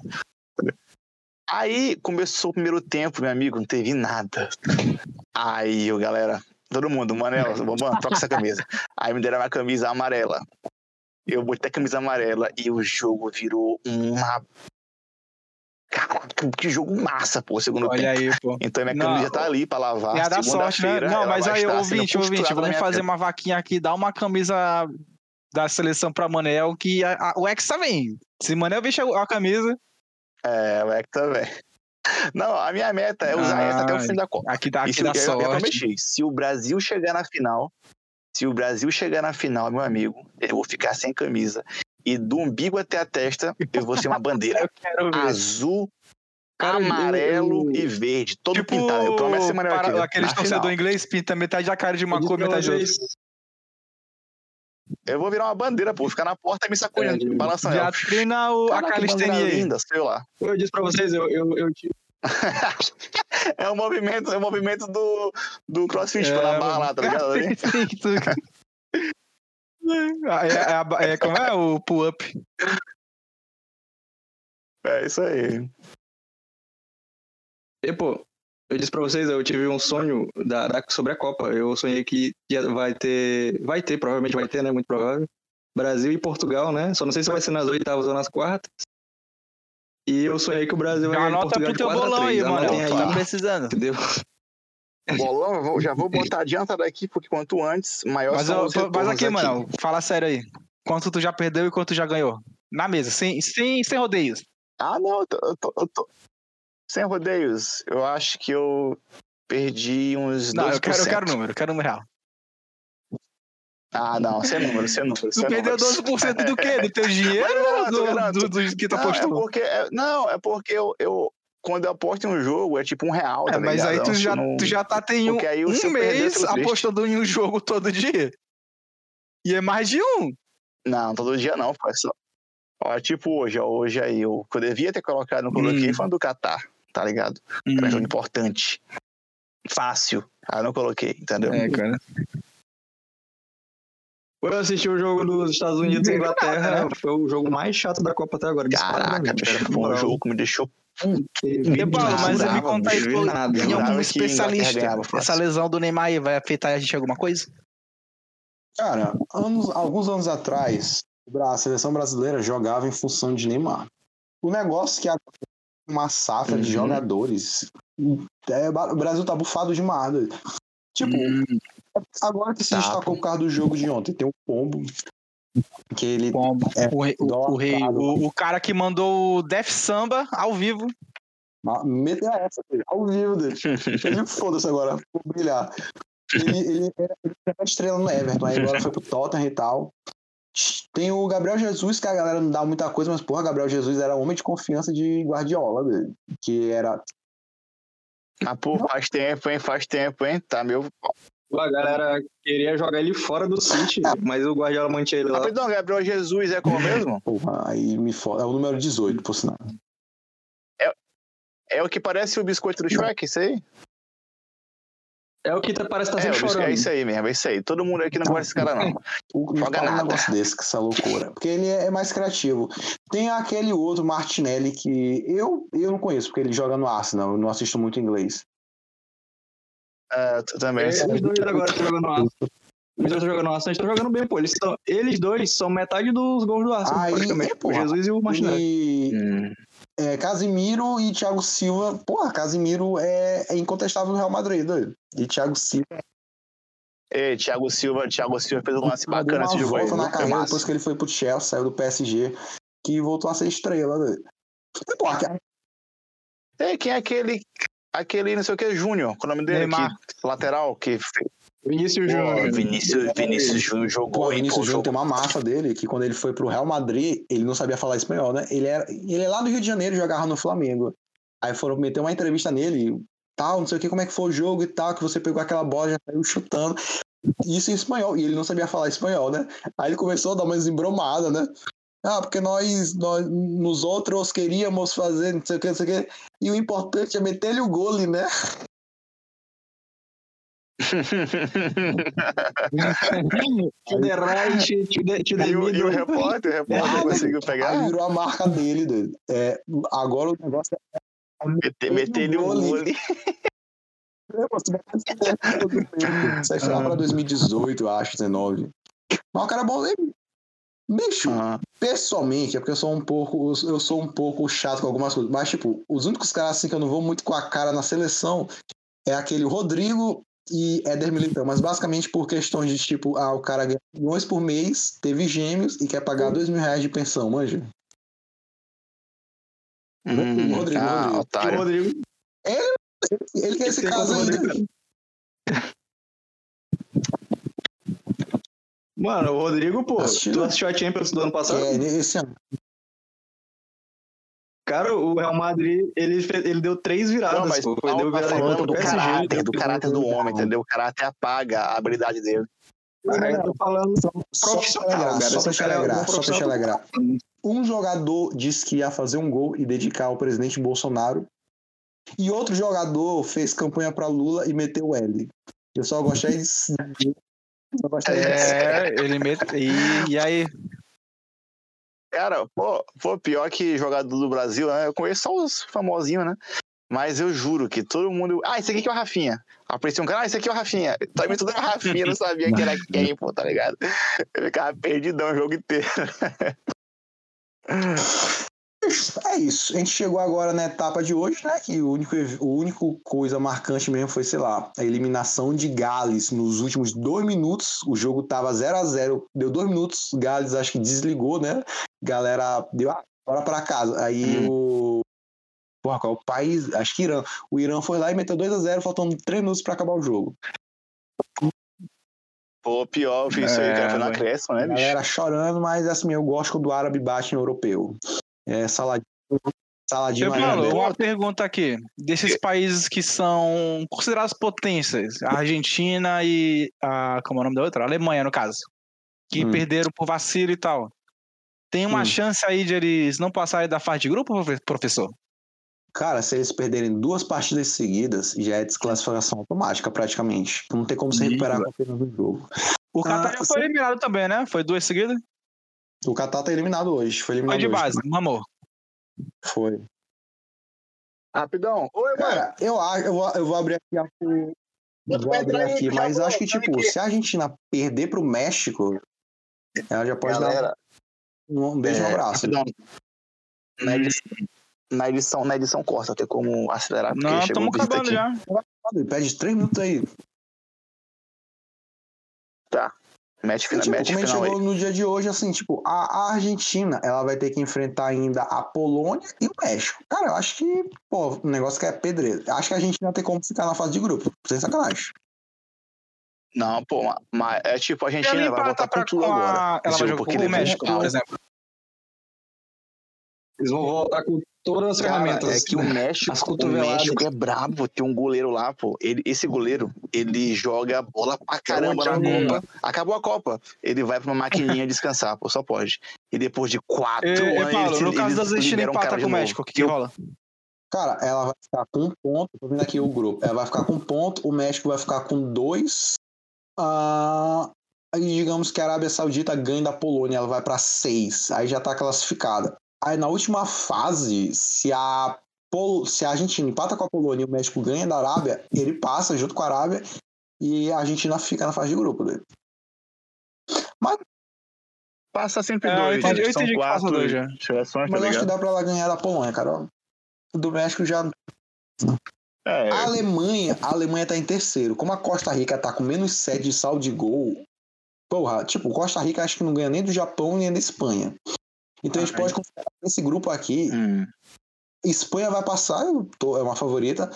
Aí começou o primeiro tempo, meu amigo, não teve nada. Aí, galera, todo mundo, Manel, mano, troca essa camisa. Aí me deram uma camisa amarela. Eu botei a camisa amarela e o jogo virou uma. Caraca, que jogo massa, pô, segundo tempo. Olha aí, pô. *laughs* Então minha Não, camisa tá ali pra lavar. Ia dar sorte, né? Não, mas aí, ouvinte, ouvinte, vamos fazer uma vaquinha aqui, dá uma camisa da seleção pra Manel, que a- a- o Hexa vem. Se Manel vestir a camisa, É, o Hexa também. *laughs* Não, a minha meta é usar Ah, essa até o fim da Copa. Aqui dá, aqui se, dá eu, eu sorte. prometi, se o Brasil chegar na final, se o Brasil chegar na final, meu amigo, eu vou ficar sem camisa. E do umbigo até a testa, eu vou ser uma bandeira *laughs* Eu quero ver. azul, Cara, amarelo eu- e verde, todo Tipo, pintado. Eu prometo ser para- aqui. aqueles torcedor inglês pinta metade da cara de uma cor, metade de outra. Eu vou virar uma bandeira, pô, ficar na porta e me sacudindo, É, balançando. Já treina o, a Caraca, calistenia linda, sei lá. Eu disse pra vocês, eu, eu, eu *laughs* É o movimento, é o movimento do, do crossfit É, na barra lá, tá ligado? *laughs* É, é, a- é, como é o pull-up? É isso aí. E, pô, eu disse pra vocês, eu tive um sonho da, da- sobre a Copa. Eu sonhei que ia- vai ter. Vai ter, provavelmente vai ter, né? Muito provável. Brasil e Portugal, né? Só não sei se vai ser nas oitavas ou nas quartas. E eu sonhei que o Brasil ia ganhar Portugal pro de teu 4 a bolão aí, 3. mano. Aí, Tá precisando. entendeu? Bolão, vou- já vou botar adianta daqui, porque quanto antes, maior Mas, são eu- mas retornos aqui, mano, fala sério aí. Quanto tu já perdeu e quanto tu já ganhou? Na mesa, sem, sem, sem rodeios. Ah, não, eu tô, eu tô- eu tô- Sem rodeios, eu acho que eu perdi uns Não, 2%. eu quero, eu quero número, eu quero número real. Ah, não, sem número, sem número. Tu sem perdeu números. 12% do quê? Do teu *laughs* dinheiro Mas não, do, garanto. do, do que tu Não, é apostou? porque, é- não, é porque eu, eu- Quando eu aposto em um jogo, é tipo um real, tá É, mas ligado? aí tu já, não- tu já tá tem um, um mês apostando em um jogo todo dia. E é mais de um. Não, todo dia não, pô. é só- Ó, tipo hoje, ó, hoje aí, eu, que eu devia ter colocado, não coloquei, Hum. foi do Catar, tá ligado? Era um jogo importante. Fácil. Ah, não coloquei, entendeu? É, cara. Eu assisti o jogo dos Estados Unidos e Inglaterra, foi o jogo mais chato da Copa até agora. Caraca, bicho, cara, foi um jogo que me deixou. Teve E, Paulo, mas nada, me conta aí, tem algum que especialista. Ganhava. Essa lesão do Neymar aí vai afetar a gente em alguma coisa? Cara, anos, alguns anos atrás, a seleção brasileira jogava em função de Neymar. O negócio é que tem uma safra de Uhum. jogadores. é, o Brasil tá bufado demais. doido. Tipo, agora que se Tá, destacou por causa do jogo de ontem, tem o Pombo. Que ele. Pombo. É, o, rei, o, o, rei- o, o cara que mandou o Def Samba ao vivo. Meteu essa, dele, ao vivo dele. Ele *laughs* foda-se agora, vou brilhar. Ele, ele era ele era estrela no Everton, aí agora foi pro Tottenham e tal. Tem o Gabriel Jesus, que a galera não dá muita coisa, mas, porra, Gabriel Jesus era homem de confiança de Guardiola, dele, que era. Ah, pô, faz tempo, hein? Faz tempo, hein? Tá meu. A galera queria jogar ele fora do City, mas o Guardiola mantinha ele lá. Rapidão, Gabriel Jesus é como mesmo? Porra, aí me foda. É o número 18, por sinal. É o que parece o biscoito do Shrek, isso aí? É o que tá- parece que tá É, chorando. é isso aí mesmo, é isso aí. Todo mundo aqui não gosta desse cara, não. *laughs* O, me Joga fala um nada. negócio desse, que essa loucura. Porque ele é mais criativo. Tem aquele outro, Martinelli, que eu, eu não conheço, porque ele joga no Arsenal, eu não assisto muito inglês. É, tu também. Eles dois agora estão jogando no Arsenal. Os dois estão jogando no Arsenal, estão jogando bem, pô. Eles, são, eles dois são metade dos gols do Arsenal, Aí, praticamente. o Jesus e o Martinelli. E Hum. é, Casimiro e Thiago Silva. Porra, Casimiro é, é incontestável no Real Madrid, doido. E Thiago Silva Ei, Thiago Silva, Thiago Silva fez um lance bacana esse jogo aí. na carreira depois que ele foi pro Chelsea, saiu do PSG, que voltou a ser estrela, doido. E, porra, que- Ei, quem é aquele. Aquele não sei o que, Júnior, é o nome dele? Neymar. Que, lateral, que. Vinícius Júnior. Vinícius, Vinícius Júnior jogou. Pô, Vinícius Júnior tem uma máfia dele, que quando ele foi pro Real Madrid, ele não sabia falar espanhol, né? Ele, era, ele é lá do Rio de Janeiro, jogava no Flamengo. Aí foram meter uma entrevista nele, tal, não sei o que, como é que foi o jogo e tal, que você pegou aquela bola e já saiu chutando. Isso em espanhol, e ele não sabia falar espanhol, né? Aí ele começou a dar uma embromada, né? Ah, porque nós, nós, nos outros queríamos fazer não sei o que, não sei o que. E o importante é meter-lhe o gole, né? To the right, to the, to the E o, e o repórter, o repórter Ah, conseguiu Aí pegar? virou a marca dele, doido. É, agora o negócio é Meter, meter ele um gole. gole. Isso aí foi lá pra 2018, eu acho, 19. Mas o cara é bom. Ele- Bicho, pessoalmente, é porque eu sou um pouco. Eu sou um pouco chato com algumas coisas. Mas, tipo, os únicos caras assim que eu não vou muito com a cara na seleção é aquele Rodrigo e Éder Militão. Mas basicamente por questões de tipo, ah, o cara ganha milhões por mês, teve gêmeos e quer pagar dois mil reais de pensão, manja. Hum, Rodrigo, ah, Rodrigo. O otário. Rodrigo. Ele quer esse caso aí, Rodrigo. né? Mano, o Rodrigo, pô, Assistiu? tu assistiu a Champions do ano passado? É, esse ano. Cara, o Real Madrid, ele, ele deu três viradas, Não, mas pô. Foi, deu tá virada falando do PSG. caráter, do caráter do homem, entendeu? O caráter apaga a habilidade dele. Cara, eu tô falando Só pra te Profissional, alegrar, cara. só pra te cara é alegrar, só pra te alegrar. Um jogador disse que ia fazer um gol e dedicar ao presidente Bolsonaro. E outro jogador fez campanha pra Lula e meteu o L. Eu só gostei de. Gostei de... É, *laughs* ele mete. E, e aí? Cara, pô, pô, pior que jogador do Brasil, né? Eu conheço só os famosinhos, né? Mas eu juro que todo mundo. Ah, esse aqui que é o Rafinha. Apareceu um cara, ah, esse aqui é o Rafinha. Também tudo era Rafinha, não sabia que era quem, pô, tá ligado? Eu ficava perdidão o jogo inteiro. *laughs* É isso. A gente chegou agora na etapa de hoje, né? Que o único, o único coisa marcante mesmo foi, sei lá, a eliminação de Gales nos últimos dois minutos. O jogo tava 0 a 0 Deu dois minutos, Gales acho que desligou, né? Galera deu a hora pra casa. Aí o. Porra, qual é o país? Acho que Irã. O Irã foi lá e meteu 2 a 0 faltando 3 minutos pra acabar o jogo. Pô, pior, eu isso aí, É, cara. Foi no velho. acréscimo, né, bicho? Galera chorando, mas assim, eu gosto quando o árabe bate em europeu. É saladinho. Saladinho Eu árabe. falo, uma pergunta aqui. Desses países que são considerados potências, a Argentina e a. Como é o nome da outra? A Alemanha, no caso. Que Hum. perderam por vacilo e tal. Tem uma Hum. chance aí de eles não passarem da fase de grupo, profe- professor? Cara, se eles perderem duas partidas seguidas, já é desclassificação automática, praticamente. Não tem como se recuperar com apenas um jogo. O Qatar Ah, já foi eliminado também, né? Foi duas seguidas? O Catar tá eliminado hoje. Foi Foi eliminado de hoje. base, mamor. Foi. Rapidão. Oi. Cara, eu acho, eu vou, eu vou abrir aqui a vou abrir aqui, mas acho que, tipo, se a Argentina perder pro México, ela já pode dar Galera, um beijo no é, abraço. rapidão. Na edição, na edição, na edição corta, tem como acelerar, Não, estamos um acabando aqui. já. Pede três minutos aí. Mete, E, final, tipo, mete como a gente final aí. chegou no dia de hoje, assim, tipo, a, a Argentina, ela vai ter que enfrentar ainda a Polônia e o México. Cara, eu acho que, pô, o negócio que é pedreiro. Acho que a Argentina tem como ficar na fase de grupo, sem sacanagem. Não, pô, ma- mas é tipo, a Argentina vai voltar pra com tudo a- agora. Ela vai jogar com o México, por exemplo. Eles vão voltar com todas as Cara, ferramentas. é que o México, o. México é brabo. Tem um goleiro lá, pô. Ele, esse goleiro, ele joga bola pra caramba na. Copa. Acabou a Copa. Ele vai pra uma maquininha descansar, pô. Só pode. E depois de quatro E, e, anos, Paulo, eles, no caso da Argentina empata com o. México, o que, que rola? Cara, ela vai ficar com um ponto. Tô vendo aqui o grupo. Ela vai ficar com um ponto, o México vai ficar com dois. Ah, aí digamos que a Arábia Saudita ganha da Polônia, ela vai pra seis. Aí já tá classificada. Aí na última fase, se a, Pol- se a Argentina empata com a Polônia e o México ganha da Arábia, ele passa junto com a Arábia e a Argentina fica na fase de grupo dele. Passa sempre É, eu dois. entendi- né? eu entendi que passa quatro dois já. seleções, tá Mas eu acho que dá pra ela ganhar da Polônia, cara. O do México já É, A Alemanha, a Alemanha tá em terceiro. Como a Costa Rica tá com menos 7 de saldo de gol, porra, tipo, Costa Rica acho que não ganha nem do Japão nem da Espanha. Então a gente Ah, pode considerar que esse grupo aqui, hum, Espanha vai passar, eu tô- é uma favorita.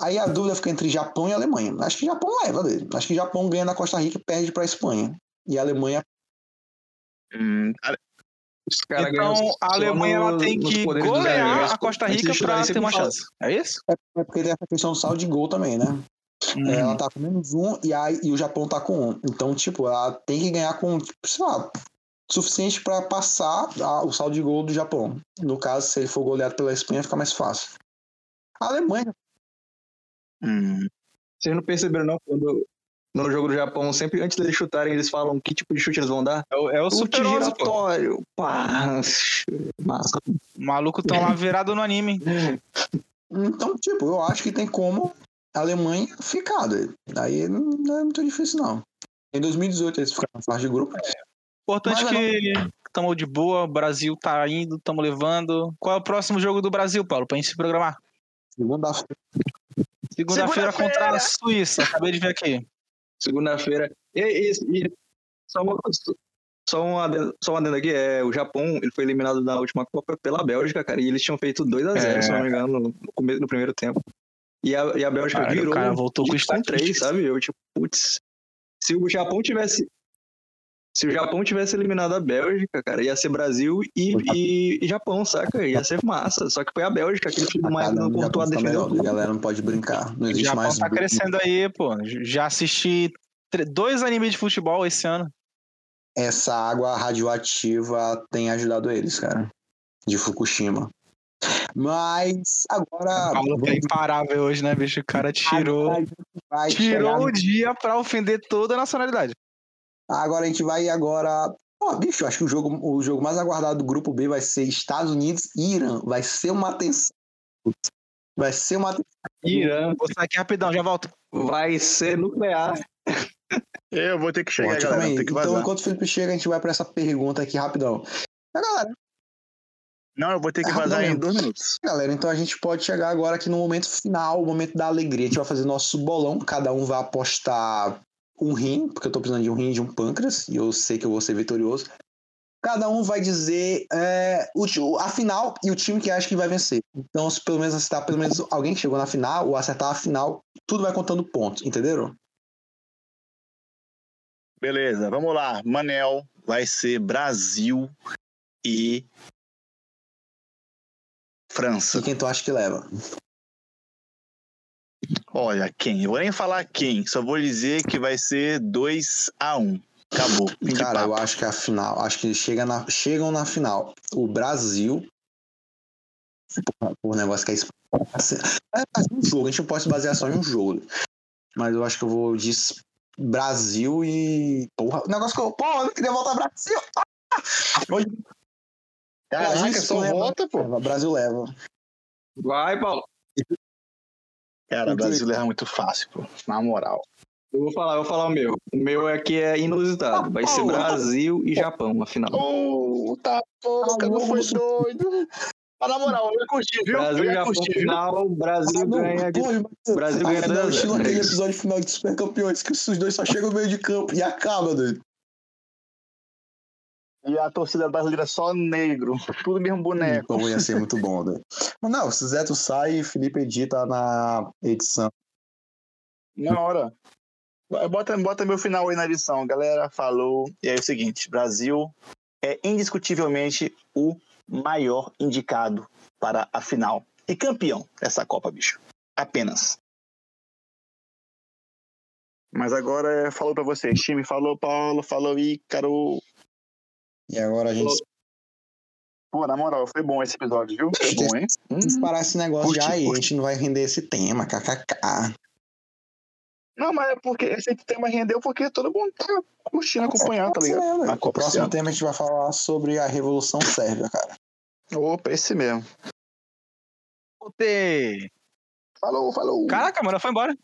Aí a dúvida fica entre Japão e Alemanha. Acho que Japão leva dele. Acho que Japão ganha da Costa Rica e perde pra Espanha. E a Alemanha, hum, cara, Os caras ganham Então a Alemanha ela tem que golear a Costa Rica eles ter uma chance. É isso? é porque tem essa questão do saldo de gol também, né? Hum. Ela tá com menos um e, aí, e o Japão tá com um. Então, tipo, ela tem que ganhar com, tipo, sei lá, suficiente pra passar a- o saldo de gol do Japão. No caso, se ele for goleado pela Espanha, fica mais fácil. A Alemanha, hum, Vocês não perceberam, não? Quando no jogo do Japão, sempre antes deles chutarem, eles falam que tipo de chute eles vão dar. É o, é o Chute Super 11, pô. giratório. Pá. Massa. O maluco tão lá virado no anime. então, tipo, eu acho que tem como a Alemanha ficar. daí. Não não é muito difícil, não. Em 2018 eles ficaram na fase de grupo. Importante Mas que estamos de boa, o Brasil tá indo, estamos levando. Qual é o próximo jogo do Brasil, Paulo, pra gente se programar? Segunda-feira. Segunda-feira contra a Suíça, acabei de ver aqui. Segunda-feira. E, e, e só uma. Só um adendo, só um adendo aqui, é, o Japão ele foi eliminado da última Copa pela Bélgica, cara, e eles tinham feito 2x0, É. se não me engano, no, começo, no primeiro tempo. E a, e a Bélgica Caralho, o virou cara voltou com de 3, estatísticas. sabe? Eu, tipo, putz, se o Japão tivesse... Se o Japão tivesse eliminado a Bélgica, cara, ia ser Brasil e, e, e Japão, saca? Ia ser massa. Só que foi a Bélgica, aquele filho do mais não tá defendeu melhor. A galera não pode brincar. Não O existe Japão mais. tá crescendo aí, pô. Já assisti dois animes de futebol esse ano. Essa água radioativa tem ajudado eles, cara. De Fukushima. Mas agora. Paulo que é imparável hoje, né, bicho? O cara tirou, a tirou chegar- o dia pra ofender toda a nacionalidade. Agora a gente vai agora. Pô, bicho, eu acho que o jogo, o jogo mais aguardado do grupo B vai ser Estados Unidos e Irã. Vai ser uma atenção. Vai ser uma atenção. Irã Vou sair aqui rapidão, já volto. vai ser nuclear. Eu vou ter que chegar, Pô, galera. que Então, enquanto o Felipe chega, a gente vai pra essa pergunta aqui rapidão. Mas, galera, Não, eu vou ter que É vazar em dois minutos. galera, então a gente pode chegar agora aqui no momento final, o momento da alegria. A gente vai fazer nosso bolão. Cada um vai apostar um rim, porque eu tô precisando de um rim e de um pâncreas, e eu sei que eu vou ser vitorioso. Cada um vai dizer é, o, a final e o time que acha que vai vencer. Então, se pelo menos acertar pelo menos alguém que chegou na final ou acertar a final, tudo vai contando pontos, entenderam? Beleza, vamos lá. Manel vai ser Brasil e França. E quem tu acha que leva? Olha, quem? Eu vou nem falar quem, só vou dizer que vai ser 2 a 1 Acabou. Fim de Cara, eu acho que é a final. Acho que chega na, chegam na final. O Brasil. Porra, O negócio que é isso. É mais um jogo. A gente não pode se basear só em um jogo. Mas eu acho que eu vou de Brasil e. Porra, o negócio que eu. Porra, eu não queria voltar Brasil. *laughs* Hoje, Caraca, só volta, pô. O Brasil leva. Vai, Paulo. Cara, Brasil é muito fácil, pô. Na moral. Eu vou falar, eu vou falar o meu. O meu aqui é inusitado. Vai ser Brasil e Japão, afinal. Tá porra, não foi doido. Mas na moral, eu ia curtir, viu? Brasil eu e ia Japão, curtir, final, Brasil Ah, não, ganha de Brasil ganha final, 2 a 0. estilo É aquele episódio final de Super Campeões, que os dois só chegam no meio de campo e acaba, doido. E a torcida brasileira só negro. Tudo mesmo boneco. Então ia ser muito bom, né? Mas *laughs* não, se Zé tu sai e Felipe edita na edição. Na hora. Bota, bota meu final aí na edição. Galera, falou. E aí é o seguinte: Brasil é indiscutivelmente o maior indicado para a final. E campeão dessa Copa, bicho. Apenas. Mas agora é, falou pra vocês. Time falou, Paulo, falou Ícaro. E agora a gente Pô, na moral, foi bom esse episódio, viu? Foi bom, hein? se parar esse negócio curti, de aí, a gente não vai render esse tema, kkk. Não, mas é porque esse tema rendeu porque todo mundo tá curtindo, acompanhando, tá ligado? A O próximo tema a gente vai falar sobre a Revolução Sérvia, cara. Opa, esse mesmo. Voltei. Falou, falou. Caraca, mano, foi embora.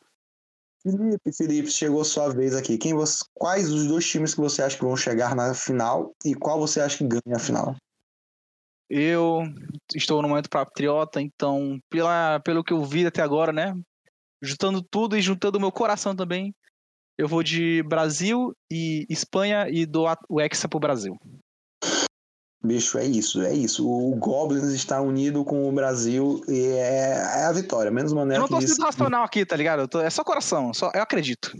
Felipe, Felipe, chegou sua vez aqui. Quem você, quais os dois times que você acha que vão chegar na final e qual você acha que ganha a final? Eu estou no momento patriota, então, pela, pelo que eu vi até agora, né? Juntando tudo e juntando o meu coração também, eu vou de Brasil e Espanha e dou o Hexa pro Brasil. Bicho, é isso, é isso. O Goblins está unido com o Brasil e é, é a vitória. Menos Eu Manel não que tô disse, sendo racional aqui, tá ligado? Eu tô- é só coração, só, eu acredito.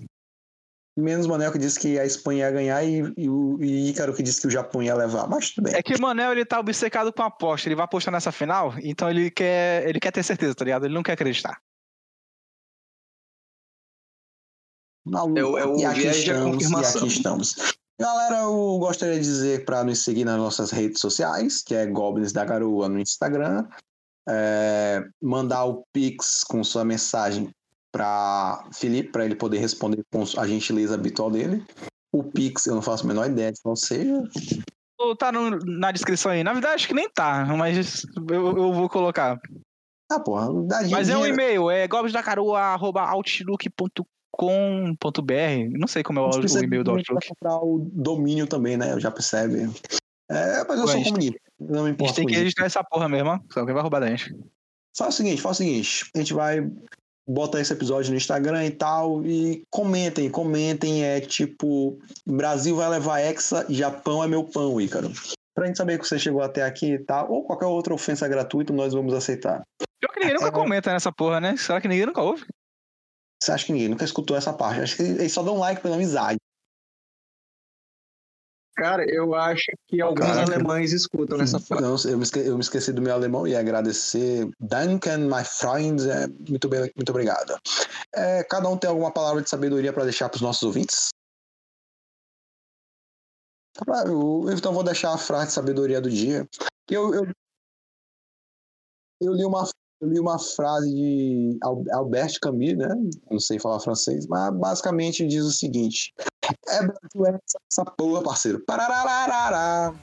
menos Manel que disse que a Espanha ia ganhar e, e o e Ícaro que disse que o Japão ia levar. Mas tudo bem. É que o Manel, ele tá obcecado com a aposta, ele vai apostar nessa final, então ele quer, ele quer ter certeza, tá ligado? Ele não quer acreditar. Na luta. É o- é o e aqui viés de estamos, e aqui estamos. Galera, eu gostaria de dizer para nos seguir nas nossas redes sociais, que é Goblins da Garoa no Instagram. É, mandar o Pix com sua mensagem para Felipe, para ele poder responder com a gentileza habitual dele. O Pix, eu não faço a menor ideia de qual seja. Ou Tá no- na descrição aí. Na verdade, acho que nem tá, mas eu, eu vou colocar. Ah, porra, Mas é um dinheiro. e-mail, é gobsdacaroa.outlook.com.br. Não sei como é o, o e-mail do Outlook. comprar o domínio também, né? Já percebe. É, mas eu Ué, sou comunista. Não me A gente importa tem que registrar essa porra mesmo, ó. Só que vai roubar da gente. Faz o seguinte, faz o seguinte. A gente vai botar esse episódio no Instagram e tal. E comentem, comentem. É tipo: Brasil vai levar Hexa, Japão é meu pão, Ícaro. Pra gente saber que você chegou até aqui e tal, ou qualquer outra ofensa gratuita, nós vamos aceitar. Pior que ninguém nunca É. comenta nessa porra, né? Será que ninguém nunca ouve? Você acha que ninguém nunca escutou essa parte? Acho que eles só dão like pela amizade. Cara, eu acho que alguns Caraca. alemães escutam nessa *laughs* parte. Não, eu, me esque- eu me esqueci do meu alemão e agradecer. Danken, my friends. É, muito, bem, muito obrigado. É, cada um tem alguma palavra de sabedoria para deixar para os nossos ouvintes? Então vou deixar a frase de sabedoria do dia. Eu, eu, eu, li, uma, eu li uma frase de Al- Albert Camus, né? Não sei falar francês, mas basicamente diz o seguinte: É Brasil, é essa- essa porra, parceiro. Pararararará.